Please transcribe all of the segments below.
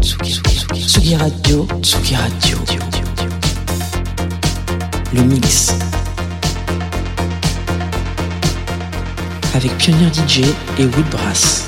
Tsugi, Tsugi, Tsugi Radio, Tsugi Radio. Le mix. Avec Pionnier DJ et Woodbrass.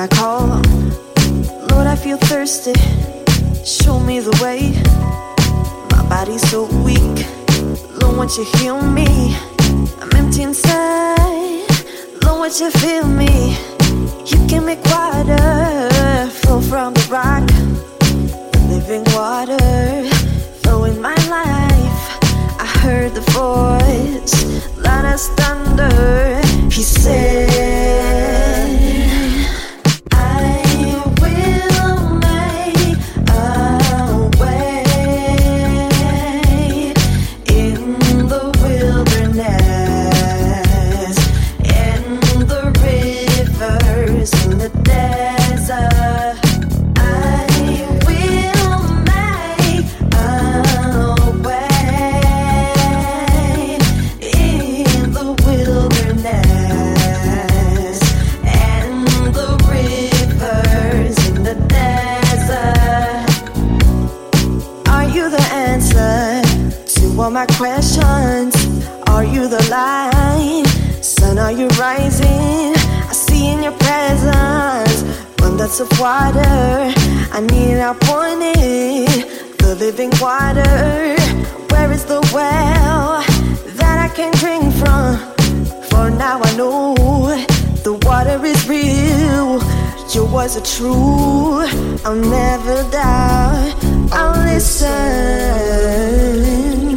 I call all my questions. Are you the light? Sun, are you rising? I see in your presence that's of water. I need, our point The living water. Where is the well that I can drink from? For now I know the water is real. Your words are true. I'll never doubt. I'll listen.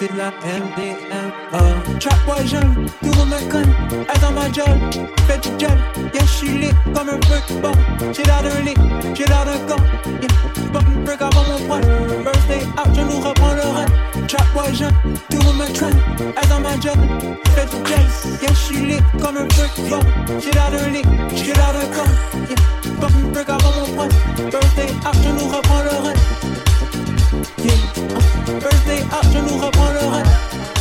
c'est la MDMA. Oh. Trap boy jeune, me elle dans ma job, fais du gel, yeah, lit comme un brick bon. J'ai l'air d'un j'ai l'air d'un yeah, fucking up avant mon point. Birthday out, je nous reprends le run. Trap boy jeune, me elle dans ma job, fais du gel, lit comme un brick bon. J'ai l'air d'un j'ai l'air d'un yeah, fucking break avant mon point. Birthday out, je nous reprends le yeah. Birthday je nous reprends le rêve.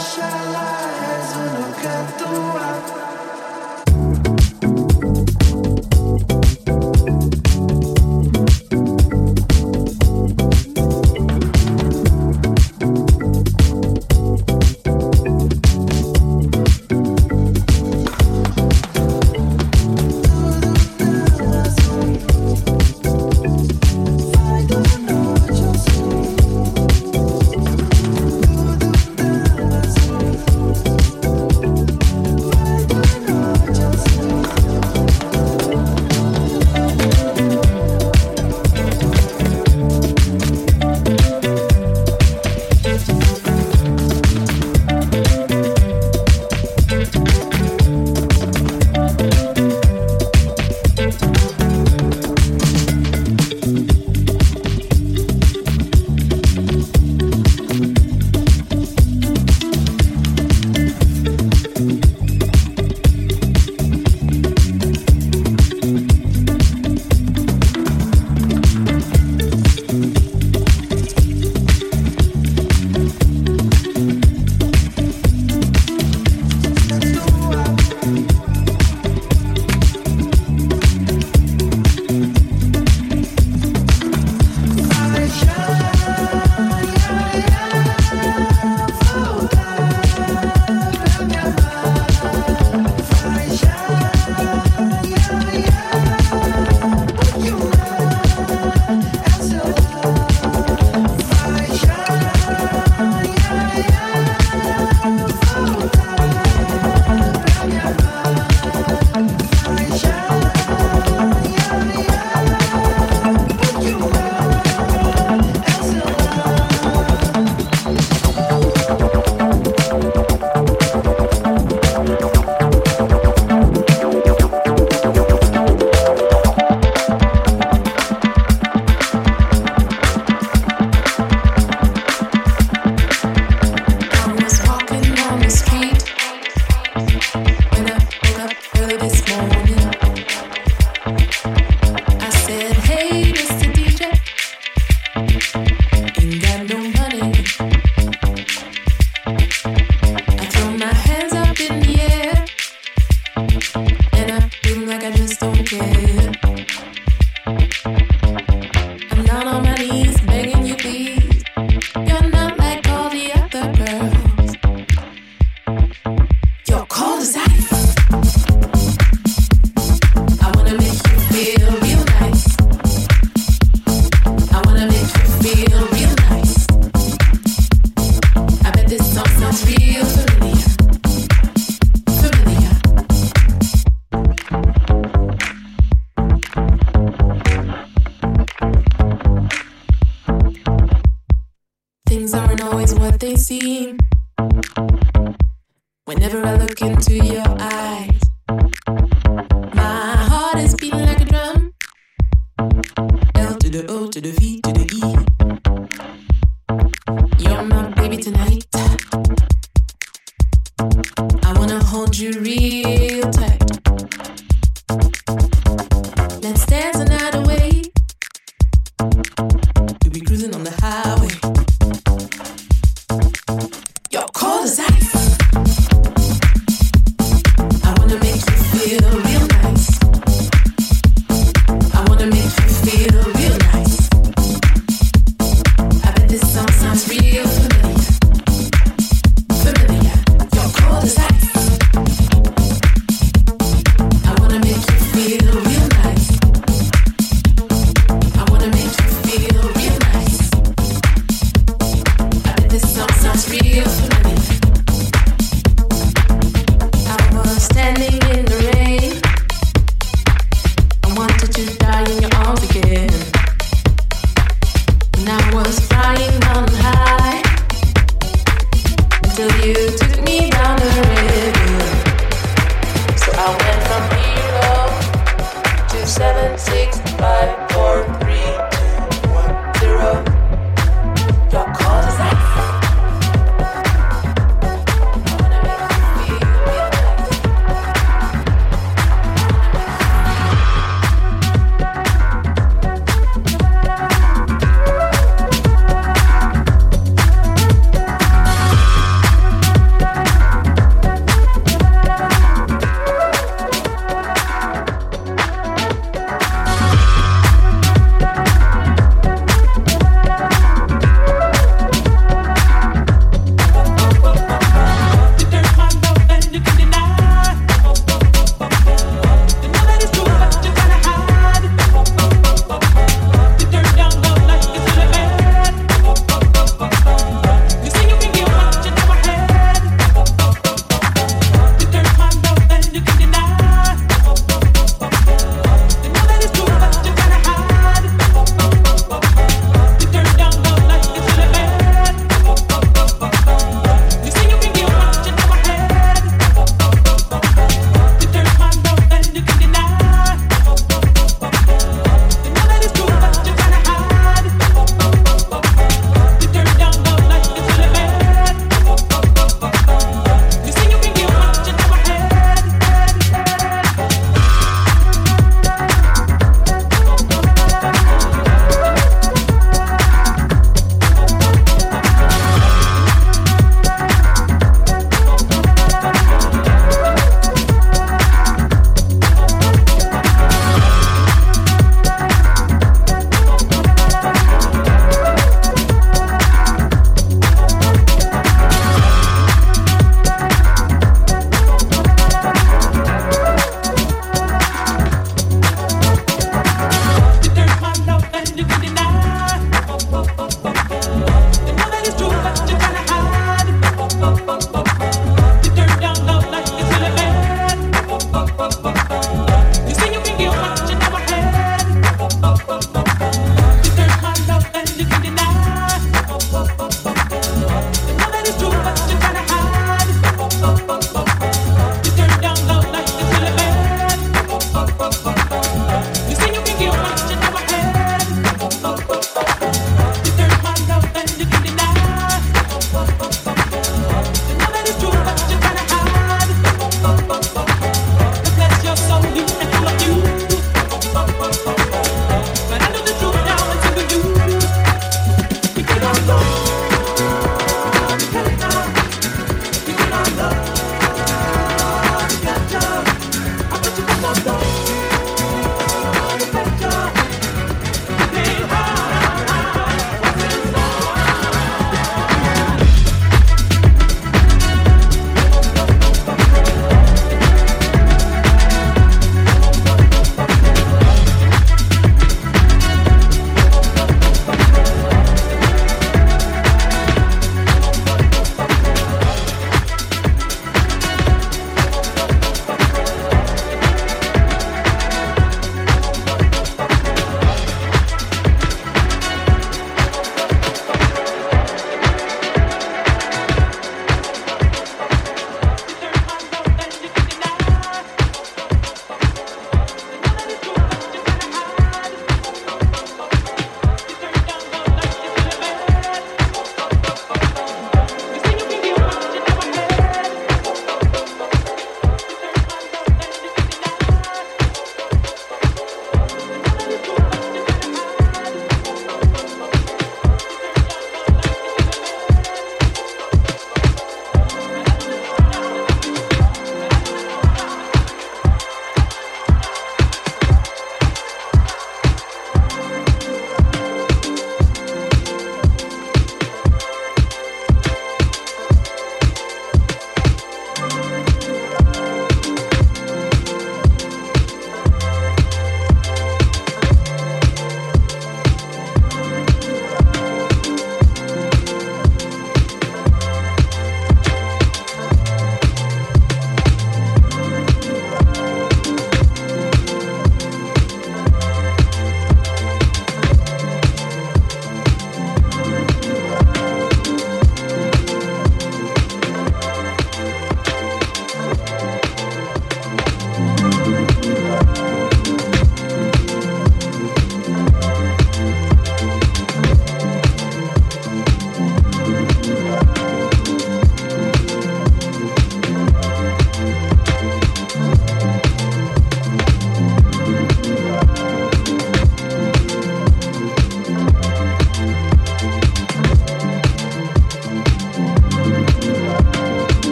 shall I as I look at the world?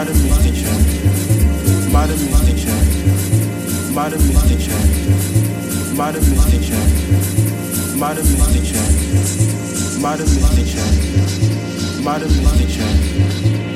by the mystic chain, by the mystic chain, by the mystic chain, by the mystic chain, by the mystic chain, by mystic chain, by mystic chain.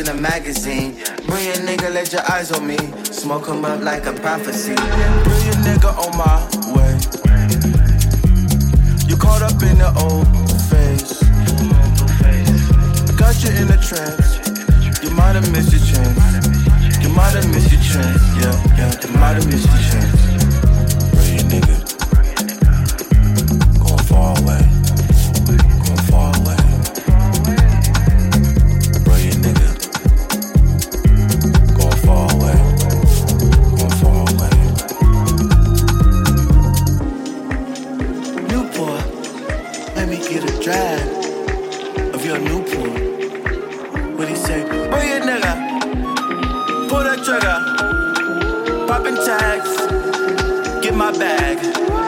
in a magazine. bag.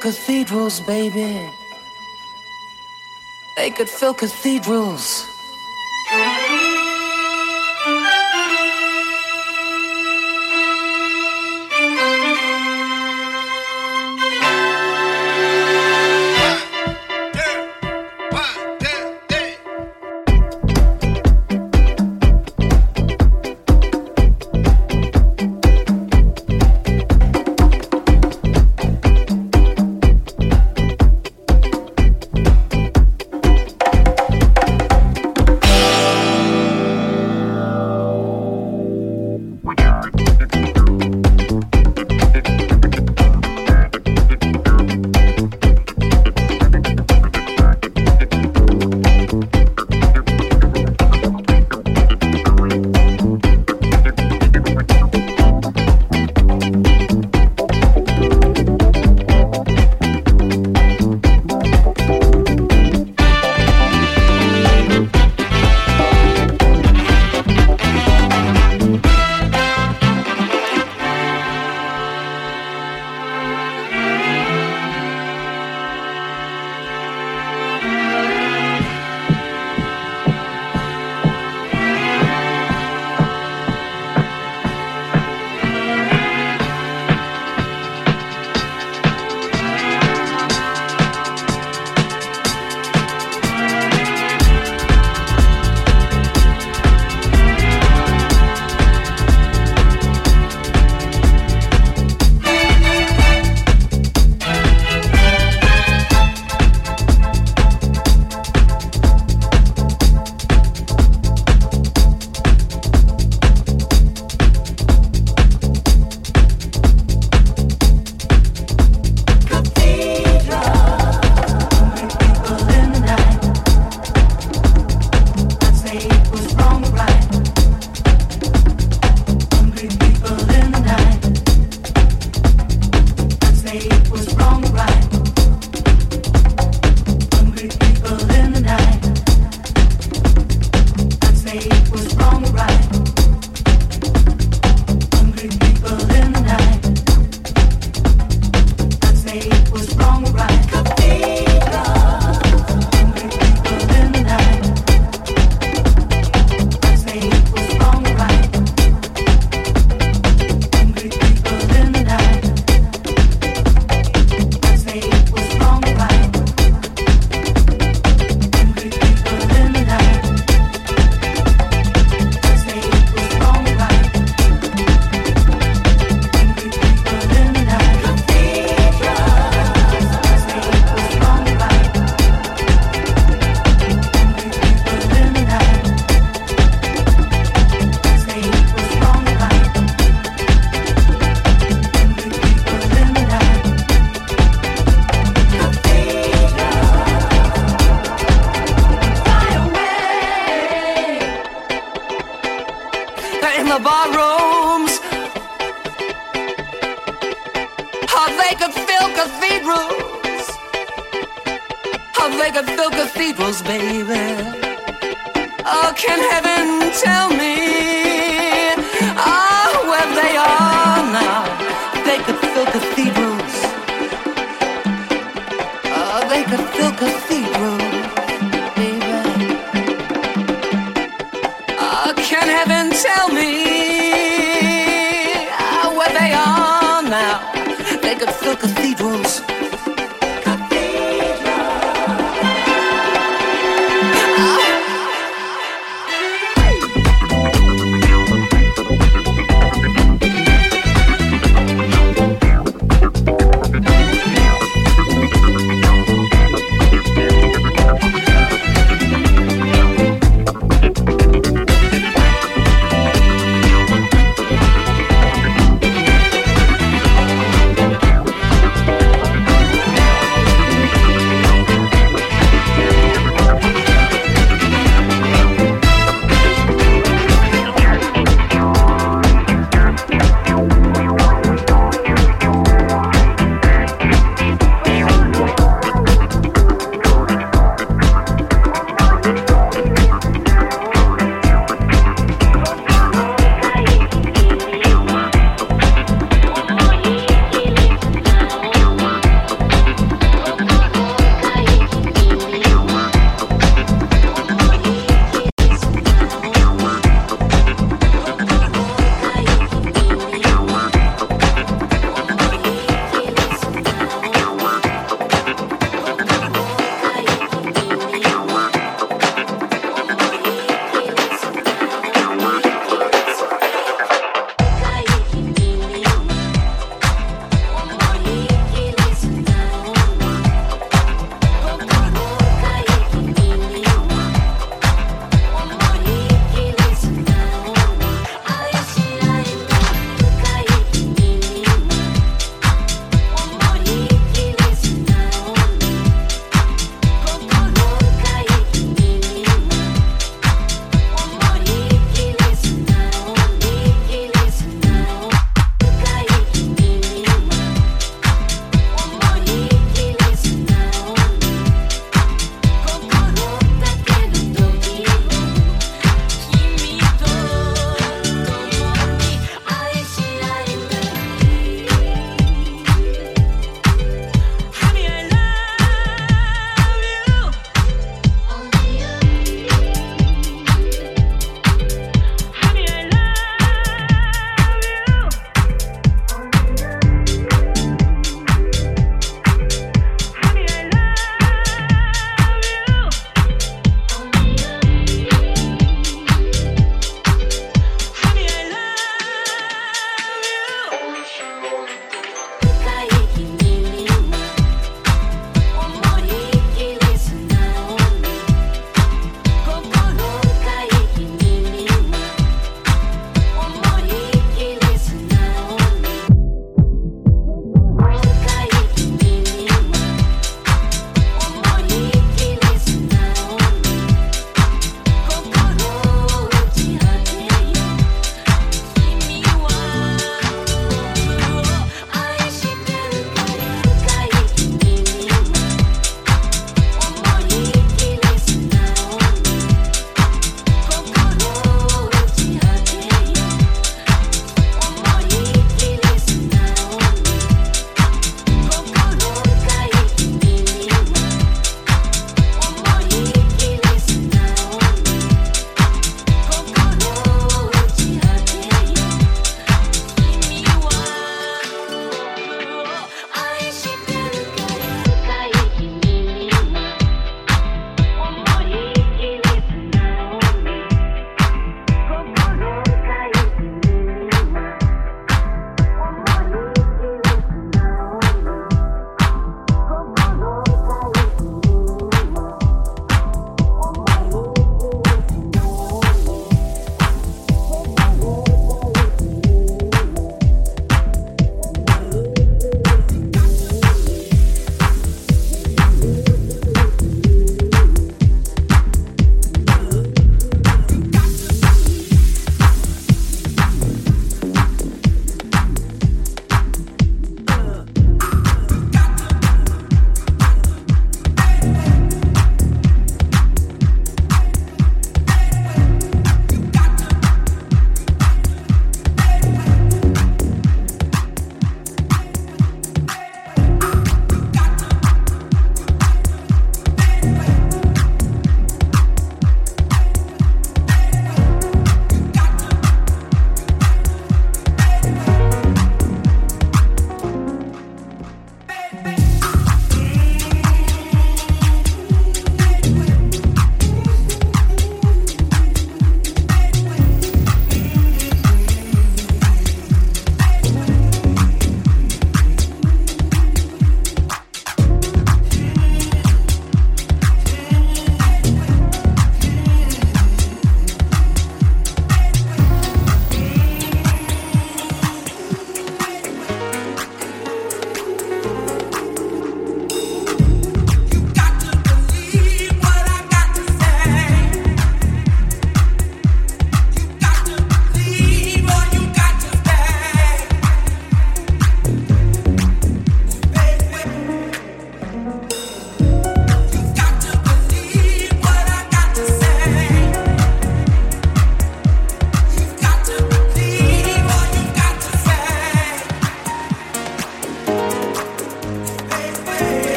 cathedrals, baby. They could fill cathedrals.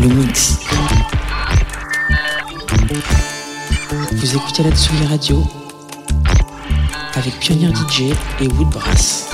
Le mix. Vous écoutez là-dessous les radios avec Pionnier DJ et Woodbrass.